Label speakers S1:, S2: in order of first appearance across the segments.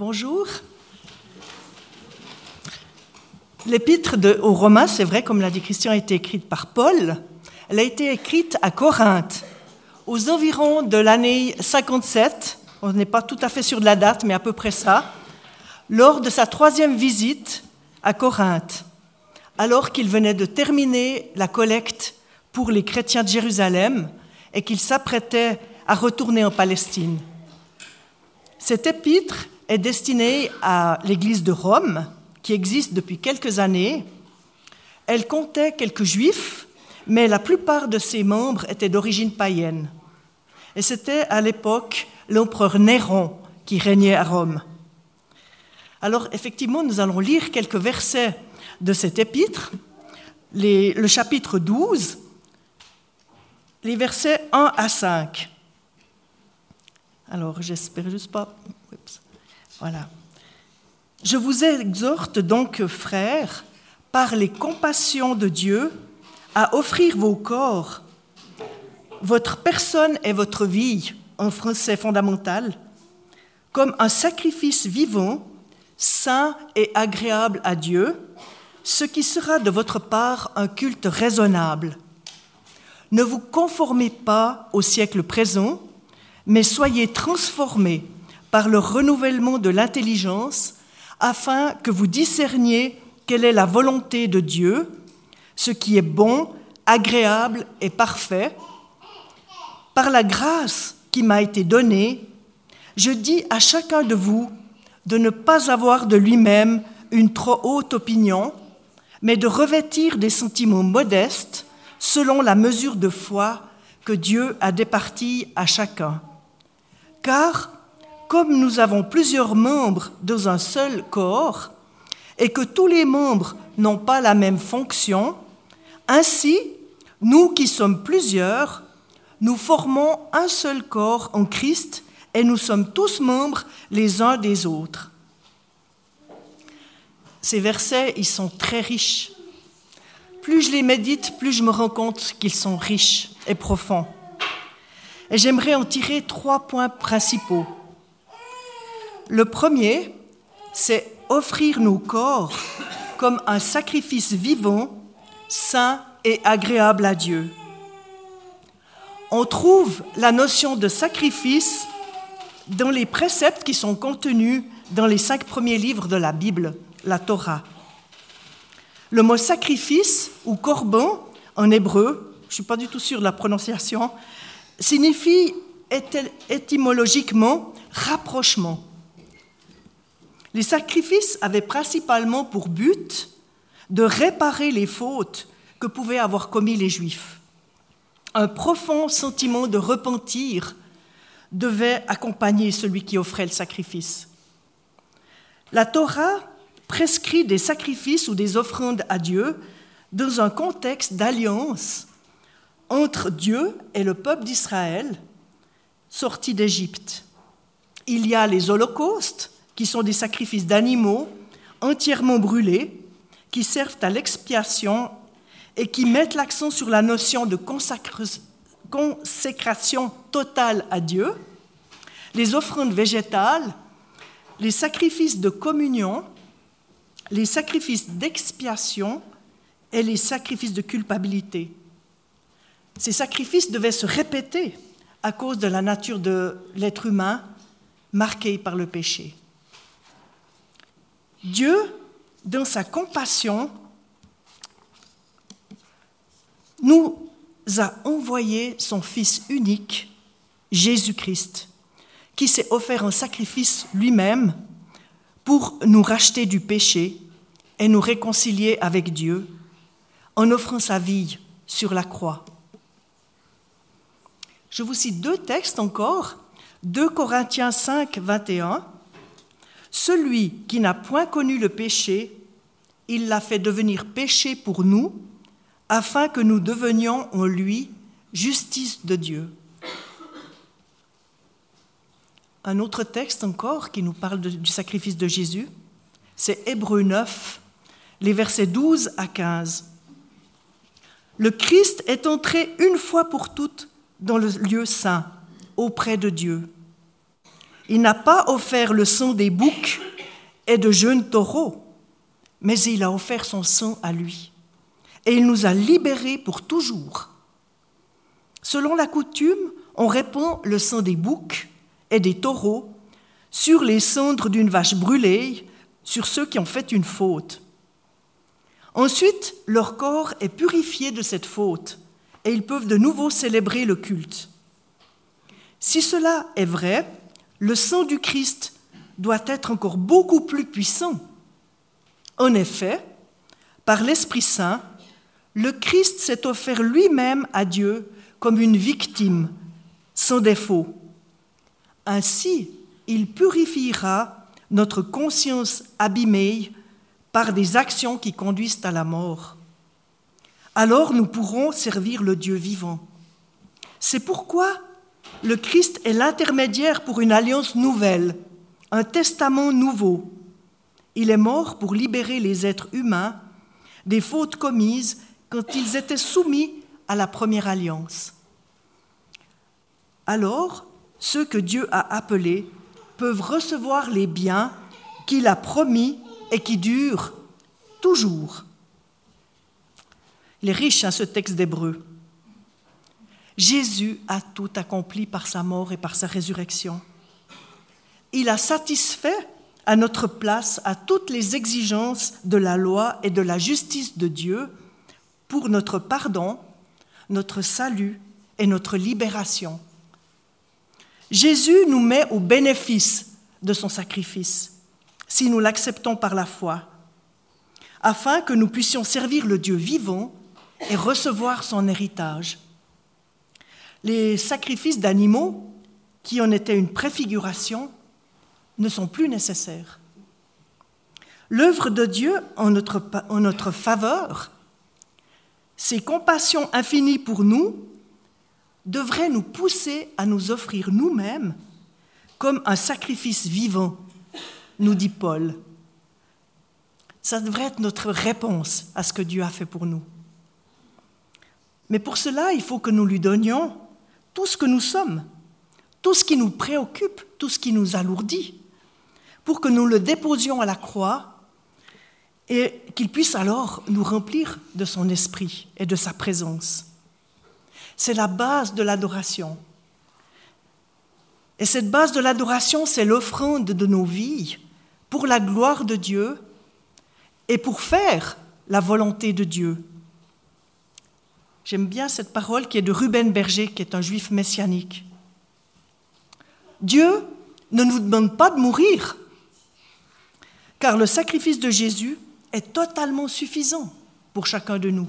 S1: Bonjour. L'épître aux Romains, c'est vrai, comme l'a dit Christian, a été écrite par Paul. Elle a été écrite à Corinthe, aux environs de l'année 57, on n'est pas tout à fait sûr de la date, mais à peu près ça, lors de sa troisième visite à Corinthe, alors qu'il venait de terminer la collecte pour les chrétiens de Jérusalem et qu'il s'apprêtait à retourner en Palestine. Cet épître est destinée à l'Église de Rome, qui existe depuis quelques années. Elle comptait quelques juifs, mais la plupart de ses membres étaient d'origine païenne. Et c'était à l'époque l'empereur Néron qui régnait à Rome. Alors effectivement, nous allons lire quelques versets de cet épître, le chapitre 12, les versets 1 à 5. Alors, j'espère juste pas. Voilà. Je vous exhorte donc, frères, par les compassions de Dieu, à offrir vos corps, votre personne et votre vie, en français fondamental, comme un sacrifice vivant, saint et agréable à Dieu, ce qui sera de votre part un culte raisonnable. Ne vous conformez pas au siècle présent, mais soyez transformés par le renouvellement de l'intelligence afin que vous discerniez quelle est la volonté de Dieu, ce qui est bon, agréable et parfait. Par la grâce qui m'a été donnée, je dis à chacun de vous de ne pas avoir de lui-même une trop haute opinion, mais de revêtir des sentiments modestes selon la mesure de foi que Dieu a départie à chacun. Car comme nous avons plusieurs membres dans un seul corps et que tous les membres n'ont pas la même fonction, ainsi, nous qui sommes plusieurs, nous formons un seul corps en Christ et nous sommes tous membres les uns des autres. Ces versets, ils sont très riches. Plus je les médite, plus je me rends compte qu'ils sont riches et profonds. Et j'aimerais en tirer trois points principaux. Le premier, c'est offrir nos corps comme un sacrifice vivant, saint et agréable à Dieu. On trouve la notion de sacrifice dans les préceptes qui sont contenus dans les cinq premiers livres de la Bible, la Torah. Le mot sacrifice ou corban en hébreu, je ne suis pas du tout sûr de la prononciation, signifie étymologiquement rapprochement. Les sacrifices avaient principalement pour but de réparer les fautes que pouvaient avoir commis les Juifs. Un profond sentiment de repentir devait accompagner celui qui offrait le sacrifice. La Torah prescrit des sacrifices ou des offrandes à Dieu dans un contexte d'alliance entre Dieu et le peuple d'Israël sorti d'Égypte. Il y a les holocaustes, qui sont des sacrifices d'animaux entièrement brûlés, qui servent à l'expiation et qui mettent l'accent sur la notion de consécration totale à Dieu, les offrandes végétales, les sacrifices de communion, les sacrifices d'expiation et les sacrifices de culpabilité. Ces sacrifices devaient se répéter à cause de la nature de l'être humain marquée par le péché. Dieu, dans sa compassion, nous a envoyé son Fils unique, Jésus-Christ, qui s'est offert un sacrifice lui-même pour nous racheter du péché et nous réconcilier avec Dieu en offrant sa vie sur la croix. Je vous cite deux textes encore, 2 Corinthiens 5, 21 celui qui n'a point connu le péché, il l'a fait devenir péché pour nous, afin que nous devenions en lui justice de Dieu. Un autre texte encore qui nous parle du sacrifice de Jésus, c'est Hébreu 9, les versets 12 à 15. Le Christ est entré une fois pour toutes dans le lieu saint, auprès de Dieu Il n'a pas offert le sang des boucs et de jeunes taureaux, mais il a offert son sang à lui. Et il nous a libérés pour toujours. Selon la coutume, on répand le sang des boucs et des taureaux sur les cendres d'une vache brûlée, sur ceux qui ont fait une faute. Ensuite, leur corps est purifié de cette faute et ils peuvent de nouveau célébrer le culte. Si cela est vrai, le sang du Christ doit être encore beaucoup plus puissant. En effet, par l'Esprit Saint, le Christ s'est offert lui-même à Dieu comme une victime, sans défaut. Ainsi, il purifiera notre conscience abîmée par des actions qui conduisent à la mort. Alors nous pourrons servir le Dieu vivant. C'est pourquoi le Christ est l'intermédiaire pour une alliance nouvelle, un testament nouveau. Il est mort pour libérer les êtres humains des fautes commises quand ils étaient soumis à la première alliance. Alors, ceux que Dieu a appelés peuvent recevoir les biens qu'il a promis et qui durent toujours. Il est riche, hein, ce texte d'Hébreu. Jésus a tout accompli par sa mort et par sa résurrection. Il a satisfait à notre place à toutes les exigences de la loi et de la justice de Dieu pour notre pardon, notre salut et notre libération. Jésus nous met au bénéfice de son sacrifice si nous l'acceptons par la foi, afin que nous puissions servir le Dieu vivant et recevoir son héritage. Les sacrifices d'animaux, qui en étaient une préfiguration, ne sont plus nécessaires. L'œuvre de Dieu en notre, faveur, ses compassions infinies pour nous, devraient nous pousser à nous offrir nous-mêmes comme un sacrifice vivant, nous dit Paul. Ça devrait être notre réponse à ce que Dieu a fait pour nous. Mais pour cela, il faut que nous lui donnions tout ce que nous sommes, tout ce qui nous préoccupe, tout ce qui nous alourdit, pour que nous le déposions à la croix et qu'il puisse alors nous remplir de son esprit et de sa présence. C'est la base de l'adoration. Et cette base de l'adoration, c'est l'offrande de nos vies pour la gloire de Dieu et pour faire la volonté de Dieu. J'aime bien cette parole qui est de Ruben Berger, qui est un juif messianique. Dieu ne nous demande pas de mourir, car le sacrifice de Jésus est totalement suffisant pour chacun de nous.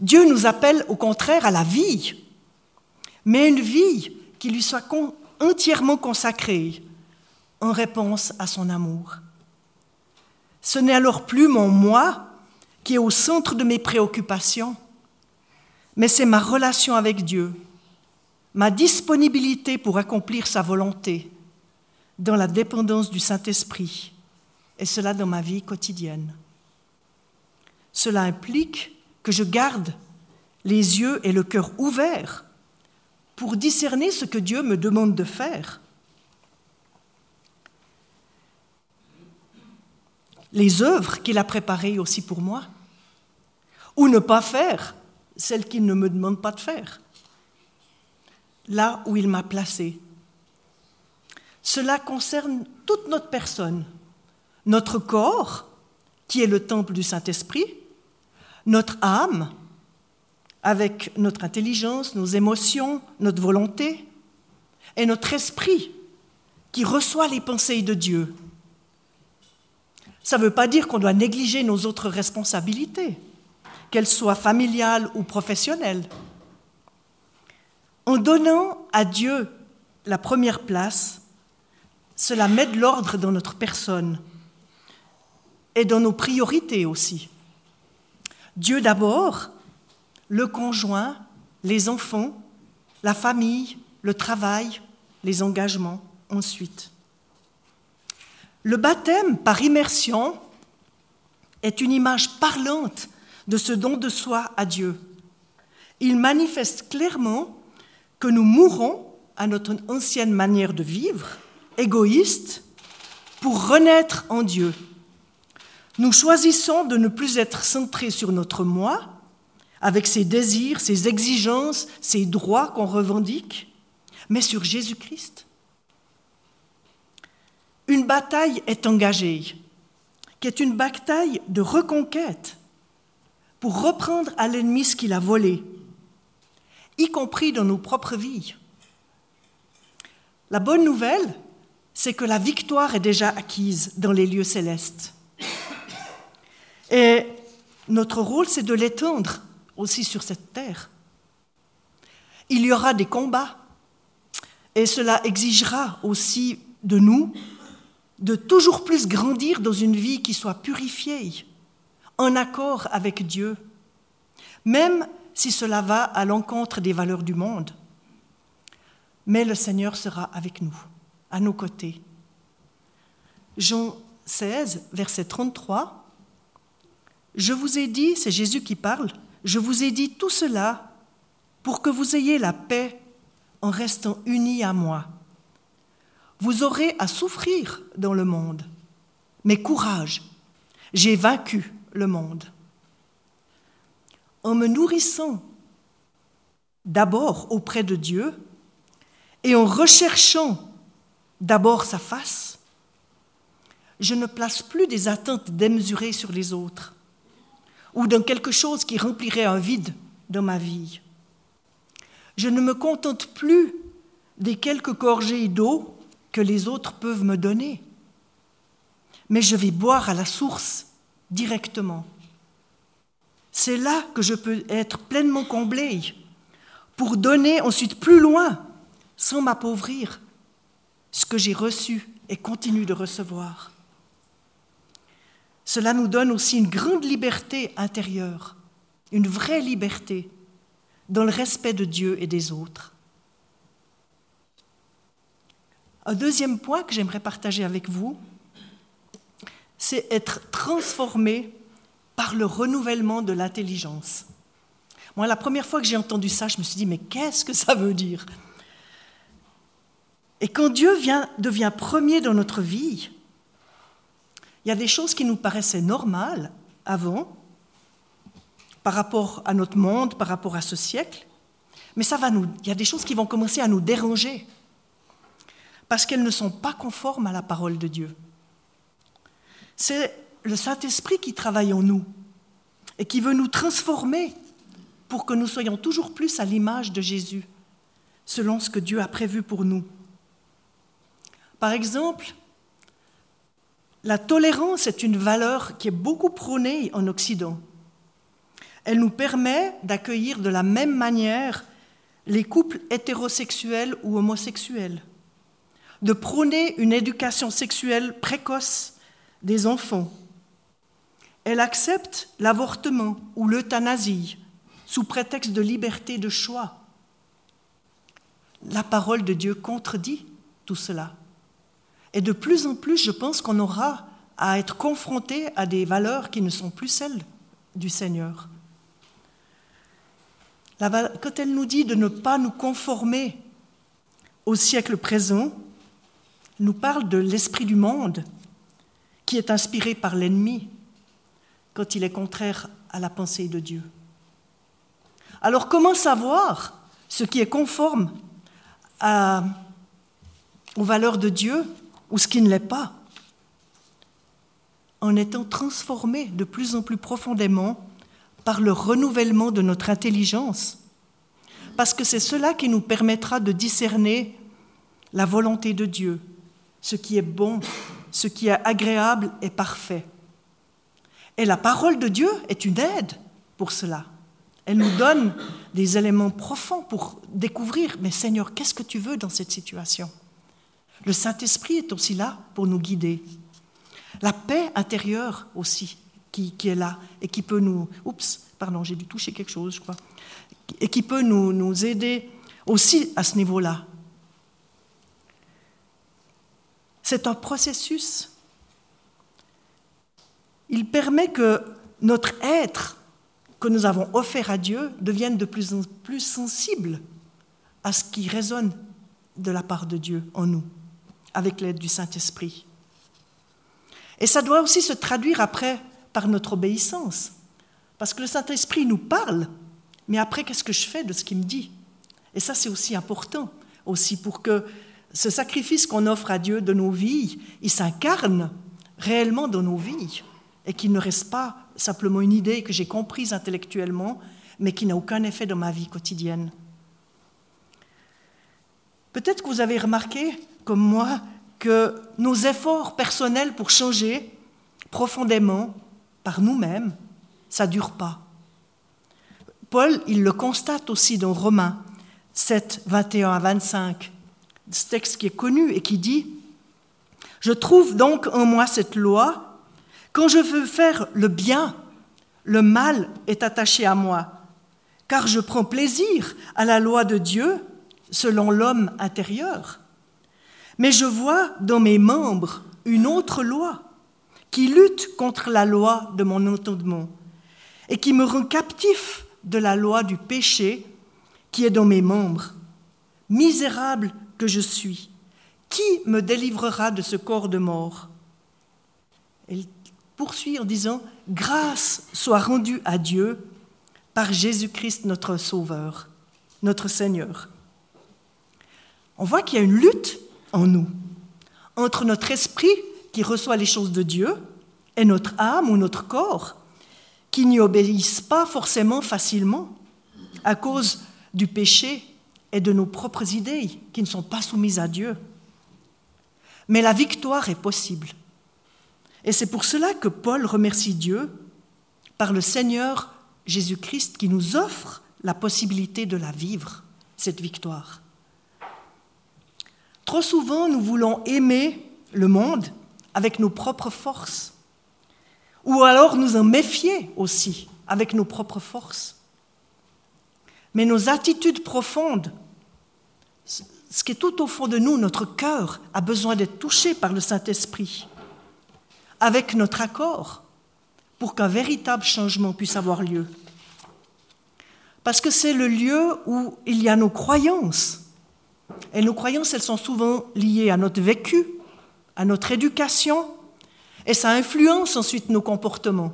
S1: Dieu nous appelle au contraire à la vie, mais une vie qui lui soit entièrement consacrée en réponse à son amour. Ce n'est alors plus mon moi qui est au centre de mes préoccupations, mais c'est ma relation avec Dieu, ma disponibilité pour accomplir sa volonté dans la dépendance du Saint-Esprit, et cela dans ma vie quotidienne. Cela implique que je garde les yeux et le cœur ouverts pour discerner ce que Dieu me demande de faire. Les œuvres qu'il a préparées aussi pour moi, ou ne pas faire celles qu'il ne me demande pas de faire, là où il m'a placé. Cela concerne toute notre personne, notre corps, qui est le temple du Saint-Esprit, notre âme, avec notre intelligence, nos émotions, notre volonté, et notre esprit qui reçoit les pensées de Dieu. Ça ne veut pas dire qu'on doit négliger nos autres responsabilités, qu'elles soient familiales ou professionnelles. En donnant à Dieu la première place, cela met de l'ordre dans notre personne et dans nos priorités aussi. Dieu d'abord, le conjoint, les enfants, la famille, le travail, les engagements ensuite. Le baptême par immersion est une image parlante de ce don de soi à Dieu. Il manifeste clairement que nous mourons à notre ancienne manière de vivre, égoïste, pour renaître en Dieu. Nous choisissons de ne plus être centrés sur notre moi, avec ses désirs, ses exigences, ses droits qu'on revendique, mais sur Jésus-Christ. Une bataille est engagée, qui est une bataille de reconquête, pour reprendre à l'ennemi ce qu'il a volé, y compris dans nos propres vies. La bonne nouvelle, c'est que la victoire est déjà acquise dans les lieux célestes. Et notre rôle, c'est de l'étendre aussi sur cette terre. Il y aura des combats, et cela exigera aussi de nous de toujours plus grandir dans une vie qui soit purifiée, en accord avec Dieu, même si cela va à l'encontre des valeurs du monde. Mais le Seigneur sera avec nous, à nos côtés. Jean 16, verset 33, Je vous ai dit, c'est Jésus qui parle, je vous ai dit tout cela pour que vous ayez la paix en restant unis à moi. Vous aurez à souffrir dans le monde, mais courage, j'ai vaincu le monde. En me nourrissant d'abord auprès de Dieu et en recherchant d'abord sa face, je ne place plus des attentes démesurées sur les autres ou dans quelque chose qui remplirait un vide dans ma vie. Je ne me contente plus des quelques gorgées d'eau que les autres peuvent me donner, mais je vais boire à la source directement. C'est là que je peux être pleinement comblé pour donner ensuite plus loin sans m'appauvrir ce que j'ai reçu et continue de recevoir. Cela nous donne aussi une grande liberté intérieure, une vraie liberté dans le respect de Dieu et des autres. Un deuxième point que j'aimerais partager avec vous, c'est être transformé par le renouvellement de l'intelligence. Moi, la première fois que j'ai entendu ça, je me suis dit, mais qu'est-ce que ça veut dire? Et quand Dieu vient, devient premier dans notre vie, il y a des choses qui nous paraissaient normales avant, par rapport à notre monde, par rapport à ce siècle, mais ça va nous, il y a des choses qui vont commencer à nous déranger parce qu'elles ne sont pas conformes à la parole de Dieu. C'est le Saint-Esprit qui travaille en nous et qui veut nous transformer pour que nous soyons toujours plus à l'image de Jésus, selon ce que Dieu a prévu pour nous. Par exemple, la tolérance est une valeur qui est beaucoup prônée en Occident. Elle nous permet d'accueillir de la même manière les couples hétérosexuels ou homosexuels, de prôner une éducation sexuelle précoce des enfants. Elle accepte l'avortement ou l'euthanasie sous prétexte de liberté de choix. La parole de Dieu contredit tout cela. Et de plus en plus, je pense qu'on aura à être confronté à des valeurs qui ne sont plus celles du Seigneur. Quand elle nous dit de ne pas nous conformer au siècle présent, nous parle de l'esprit du monde qui est inspiré par l'ennemi quand il est contraire à la pensée de Dieu. Alors comment savoir ce qui est conforme aux valeurs de Dieu ou ce qui ne l'est pas, en étant transformé de plus en plus profondément par le renouvellement de notre intelligence, parce que c'est cela qui nous permettra de discerner la volonté de Dieu, ce qui est bon, ce qui est agréable et parfait. Et la parole de Dieu est une aide pour cela. Elle nous donne des éléments profonds pour découvrir, mais Seigneur, qu'est-ce que tu veux dans cette situation? Le Saint-Esprit est aussi là pour nous guider. La paix intérieure aussi qui, est là et qui peut nous... Oups, pardon, j'ai dû toucher quelque chose, je crois. Et qui peut nous, nous aider aussi à ce niveau-là. C'est un processus. Il permet que notre être que nous avons offert à Dieu devienne de plus en plus sensible à ce qui résonne de la part de Dieu en nous, avec l'aide du Saint-Esprit. Et ça doit aussi se traduire après par notre obéissance. Parce que le Saint-Esprit nous parle, mais après, qu'est-ce que je fais de ce qu'il me dit? Et ça, c'est aussi important, aussi pour que ce sacrifice qu'on offre à Dieu de nos vies, il s'incarne réellement dans nos vies et qu'il ne reste pas simplement une idée que j'ai comprise intellectuellement, mais qui n'a aucun effet dans ma vie quotidienne. Peut-être que vous avez remarqué, comme moi, que nos efforts personnels pour changer profondément par nous-mêmes, ça ne dure pas. Paul, il le constate aussi dans Romains 7, 21 à 25, ce texte qui est connu et qui dit Je trouve donc en moi cette loi, quand je veux faire le bien, le mal est attaché à moi, car je prends plaisir à la loi de Dieu selon l'homme intérieur. Mais je vois dans mes membres une autre loi qui lutte contre la loi de mon entendement et qui me rend captif de la loi du péché qui est dans mes membres. Misérable que je suis, qui me délivrera de ce corps de mort? Elle poursuit en disant, Grâce soit rendue à Dieu par Jésus-Christ notre Sauveur, notre Seigneur. On voit qu'il y a une lutte en nous entre notre esprit qui reçoit les choses de Dieu et notre âme ou notre corps qui n'y obéissent pas forcément facilement à cause du péché et de nos propres idées qui ne sont pas soumises à Dieu. Mais la victoire est possible. Et c'est pour cela que Paul remercie Dieu par le Seigneur Jésus-Christ qui nous offre la possibilité de la vivre, cette victoire. Trop souvent, nous voulons aimer le monde avec nos propres forces, ou alors nous en méfier aussi avec nos propres forces. Mais nos attitudes profondes, ce qui est tout au fond de nous, notre cœur, a besoin d'être touché par le Saint-Esprit, avec notre accord, pour qu'un véritable changement puisse avoir lieu. Parce que c'est le lieu où il y a nos croyances. Et nos croyances, elles sont souvent liées à notre vécu, à notre éducation, et ça influence ensuite nos comportements.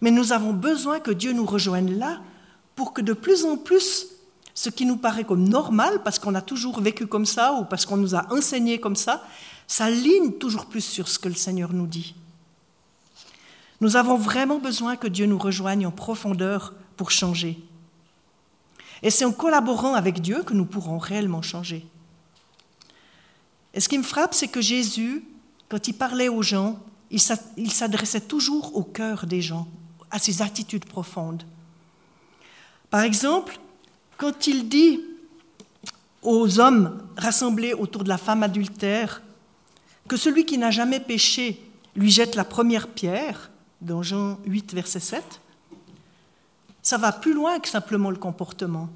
S1: Mais nous avons besoin que Dieu nous rejoigne là pour que de plus en plus, ce qui nous paraît comme normal, parce qu'on a toujours vécu comme ça ou parce qu'on nous a enseigné comme ça, s'aligne toujours plus sur ce que le Seigneur nous dit. Nous avons vraiment besoin que Dieu nous rejoigne en profondeur pour changer. Et c'est en collaborant avec Dieu que nous pourrons réellement changer. Et ce qui me frappe, c'est que Jésus, quand il parlait aux gens, il s'adressait toujours au cœur des gens, à ses attitudes profondes. Par exemple, quand il dit aux hommes rassemblés autour de la femme adultère que celui qui n'a jamais péché lui jette la première pierre, dans Jean 8, verset 7, ça va plus loin que simplement le comportement.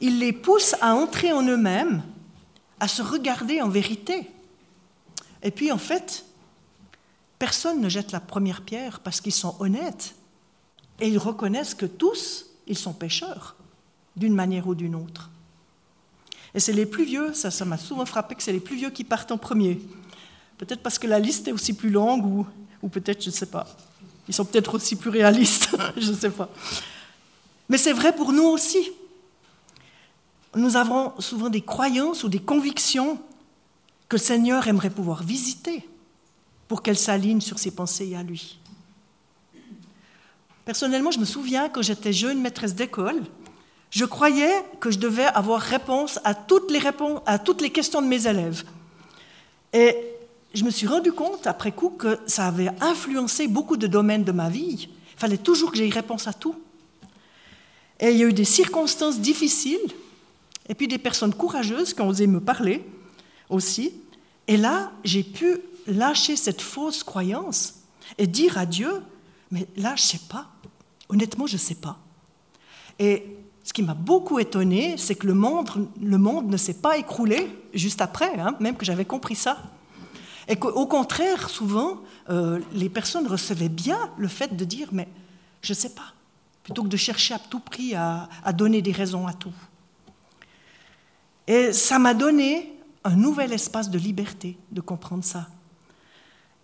S1: Il les pousse à entrer en eux-mêmes, à se regarder en vérité. Et puis en fait, personne ne jette la première pierre parce qu'ils sont honnêtes. Et ils reconnaissent que tous, ils sont pécheurs, d'une manière ou d'une autre. Et c'est les plus vieux, ça, ça m'a souvent frappé que c'est les plus vieux qui partent en premier. Peut-être parce que la liste est aussi plus longue, ou, ou peut-être, je ne sais pas. Ils sont peut-être aussi plus réalistes, je ne sais pas. Mais c'est vrai pour nous aussi. Nous avons souvent des croyances ou des convictions que le Seigneur aimerait pouvoir visiter pour qu'elles s'alignent sur ses pensées à lui. Personnellement, je me souviens quand j'étais jeune maîtresse d'école, je croyais que je devais avoir réponse à toutes les, questions de mes élèves. Et je me suis rendu compte après coup que ça avait influencé beaucoup de domaines de ma vie. Il fallait toujours que j'aie réponse à tout. Et il y a eu des circonstances difficiles, et puis des personnes courageuses qui ont osé me parler aussi. Et là, j'ai pu lâcher cette fausse croyance et dire à Dieu, mais là, je ne sais pas. Honnêtement, je ne sais pas. Et ce qui m'a beaucoup étonné, c'est que le monde, le monde ne s'est pas écroulé juste après, hein, même que j'avais compris ça. Et qu'au contraire, souvent, euh, les personnes recevaient bien le fait de dire Mais je ne sais pas, plutôt que de chercher à tout prix à, à donner des raisons à tout. Et ça m'a donné un nouvel espace de liberté de comprendre ça.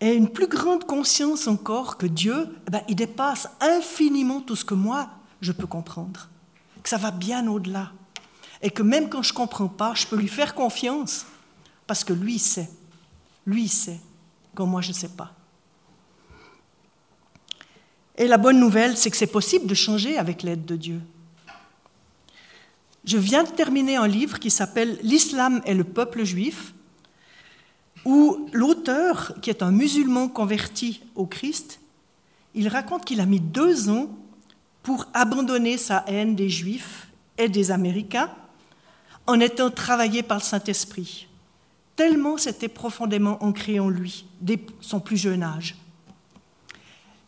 S1: Et une plus grande conscience encore que Dieu, eh ben, il dépasse infiniment tout ce que moi, je peux comprendre. Que ça va bien au-delà. Et que même quand je ne comprends pas, je peux lui faire confiance parce que lui sait. Lui sait, quand moi je ne sais pas. Et la bonne nouvelle, c'est que c'est possible de changer avec l'aide de Dieu. Je viens de terminer un livre qui s'appelle L'islam et le peuple juif, l'auteur, qui est un musulman converti au Christ, il raconte qu'il a mis deux ans pour abandonner sa haine des Juifs et des Américains en étant travaillé par le Saint-Esprit, tellement c'était profondément ancré en lui dès son plus jeune âge.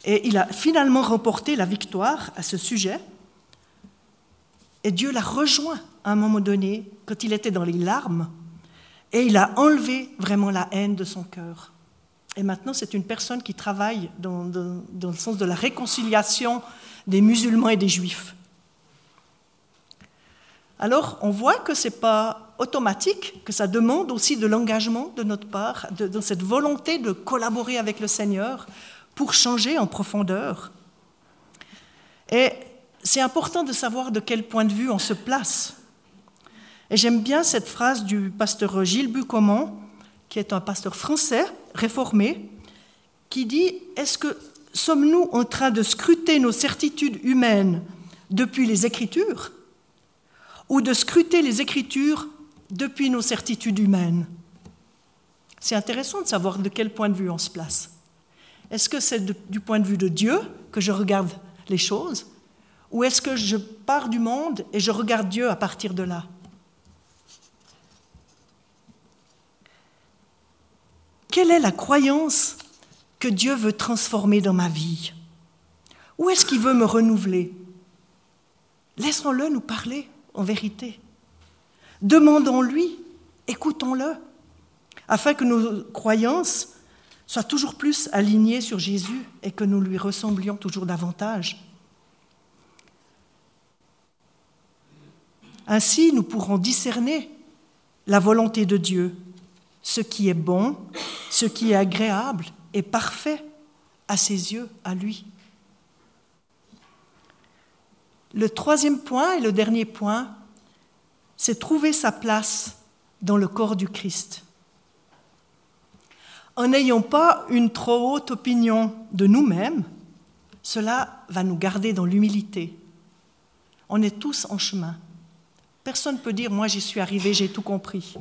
S1: Et il a finalement remporté la victoire à ce sujet, et Dieu l'a rejoint à un moment donné, quand il était dans les larmes, et il a enlevé vraiment la haine de son cœur. Et maintenant, c'est une personne qui travaille dans, dans, le sens de la réconciliation des musulmans et des juifs. Alors, on voit que ce n'est pas automatique, que ça demande aussi de l'engagement de notre part, de, de, cette volonté de collaborer avec le Seigneur pour changer en profondeur. Et c'est important de savoir de quel point de vue on se place. Et j'aime bien cette phrase du pasteur Gilles Bucomont, qui est un pasteur français réformé, qui dit Est-ce que sommes-nous en train de scruter nos certitudes humaines depuis les Écritures ou de scruter les Écritures depuis nos certitudes humaines? C'est intéressant de savoir de quel point de vue on se place. Est-ce que c'est du point de vue de Dieu que je regarde les choses ou est-ce que je pars du monde et je regarde Dieu à partir de là? Quelle est la croyance que Dieu veut transformer dans ma vie? Où est-ce qu'il veut me renouveler? Laissons-le nous parler en vérité. Demandons-lui, écoutons-le, afin que nos croyances soient toujours plus alignées sur Jésus et que nous lui ressemblions toujours davantage. Ainsi, nous pourrons discerner la volonté de Dieu, ce qui est bon, ce qui est agréable et parfait à ses yeux, à lui. Le troisième point et le dernier point, c'est trouver sa place dans le corps du Christ. En n'ayant pas une trop haute opinion de nous-mêmes, cela va nous garder dans l'humilité. On est tous en chemin. Personne ne peut dire, moi j'y suis arrivé, j'ai tout compris.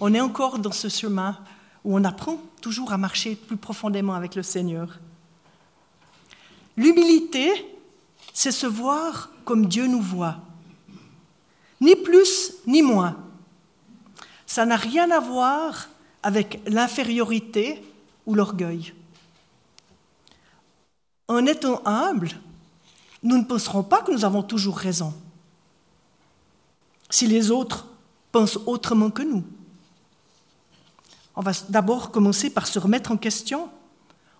S1: On est encore dans ce chemin où on apprend toujours à marcher plus profondément avec le Seigneur. L'humilité, c'est se voir comme Dieu nous voit. Ni plus, ni moins. Ça n'a rien à voir avec l'infériorité ou l'orgueil. En étant humble, nous ne penserons pas que nous avons toujours raison si les autres pensent autrement que nous. On va d'abord commencer par se remettre en question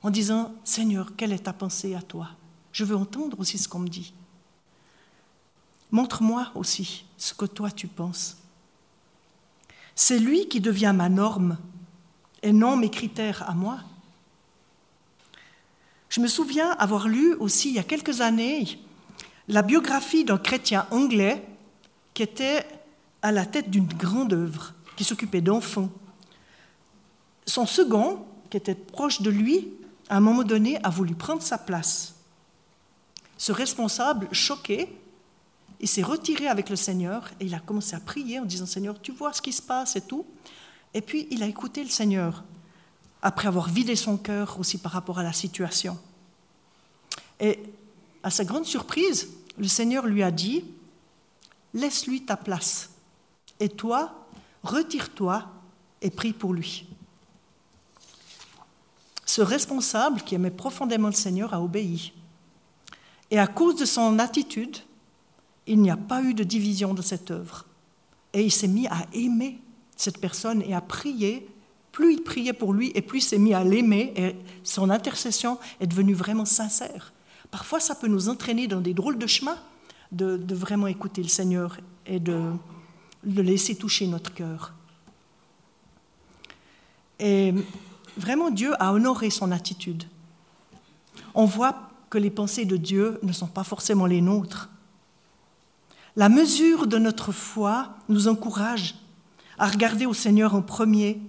S1: en disant, Seigneur, quelle est ta pensée à toi? Je veux entendre aussi ce qu'on me dit. Montre-moi aussi ce que toi tu penses. C'est lui qui devient ma norme et non mes critères à moi. Je me souviens avoir lu aussi il y a quelques années la biographie d'un chrétien anglais qui était à la tête d'une grande œuvre, qui s'occupait d'enfants. Son second, qui était proche de lui, à un moment donné, a voulu prendre sa place. Ce responsable, choqué, il s'est retiré avec le Seigneur et il a commencé à prier en disant Seigneur, tu vois ce qui se passe et tout. Et puis il a écouté le Seigneur, après avoir vidé son cœur aussi par rapport à la situation. Et à sa grande surprise, le Seigneur lui a dit laisse-lui ta place. Et toi, retire-toi et prie pour lui. Ce responsable qui aimait profondément le Seigneur a obéi. Et à cause de son attitude, il n'y a pas eu de division de cette œuvre. Et il s'est mis à aimer cette personne et à prier. Plus il priait pour lui et plus il s'est mis à l'aimer et son intercession est devenue vraiment sincère. Parfois, ça peut nous entraîner dans des drôles de chemins de, vraiment écouter le Seigneur et de, le laisser toucher notre cœur. Et vraiment, Dieu a honoré son attitude. On voit que les pensées de Dieu ne sont pas forcément les nôtres. La mesure de notre foi nous encourage à regarder au Seigneur en premier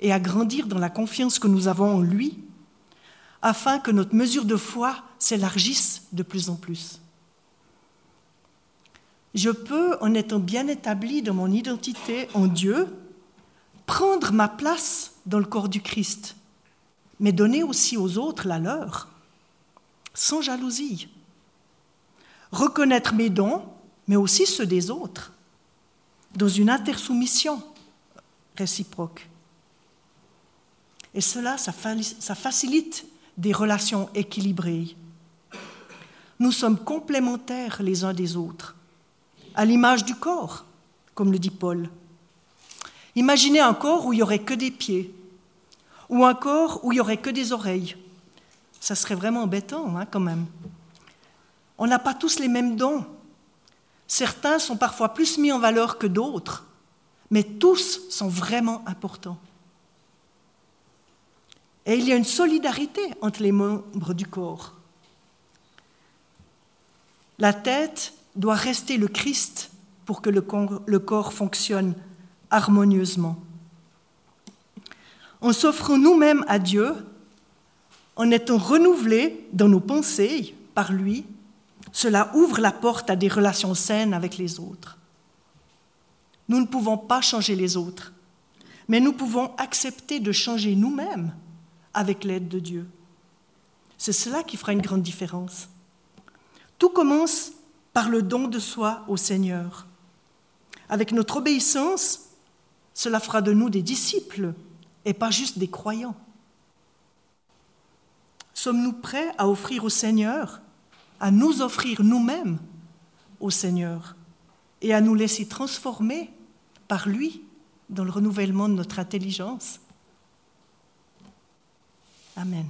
S1: et à grandir dans la confiance que nous avons en lui, afin que notre mesure de foi s'élargisse de plus en plus. Je peux, en étant bien établi dans mon identité en Dieu, prendre ma place dans le corps du Christ, mais donner aussi aux autres la leur, sans jalousie. Reconnaître mes dons, mais aussi ceux des autres, dans une intersoumission réciproque. Et cela, ça facilite des relations équilibrées. Nous sommes complémentaires les uns des autres, à l'image du corps, comme le dit Paul. Imaginez un corps où il n'y aurait que des pieds, ou un corps où il n'y aurait que des oreilles. Ça serait vraiment embêtant, hein, quand même. On n'a pas tous les mêmes dons. Certains sont parfois plus mis en valeur que d'autres, mais tous sont vraiment importants. Et il y a une solidarité entre les membres du corps. La tête doit rester le Christ pour que le corps fonctionne harmonieusement. En s'offrant nous-mêmes à Dieu, en étant renouvelés dans nos pensées par lui, cela ouvre la porte à des relations saines avec les autres. Nous ne pouvons pas changer les autres, mais nous pouvons accepter de changer nous-mêmes avec l'aide de Dieu. C'est cela qui fera une grande différence. Tout commence par le don de soi au Seigneur. Avec notre obéissance, cela fera de nous des disciples et pas juste des croyants. Sommes-nous prêts à offrir au Seigneur, à nous offrir nous-mêmes au Seigneur et à nous laisser transformer par lui dans le renouvellement de notre intelligence? Amen.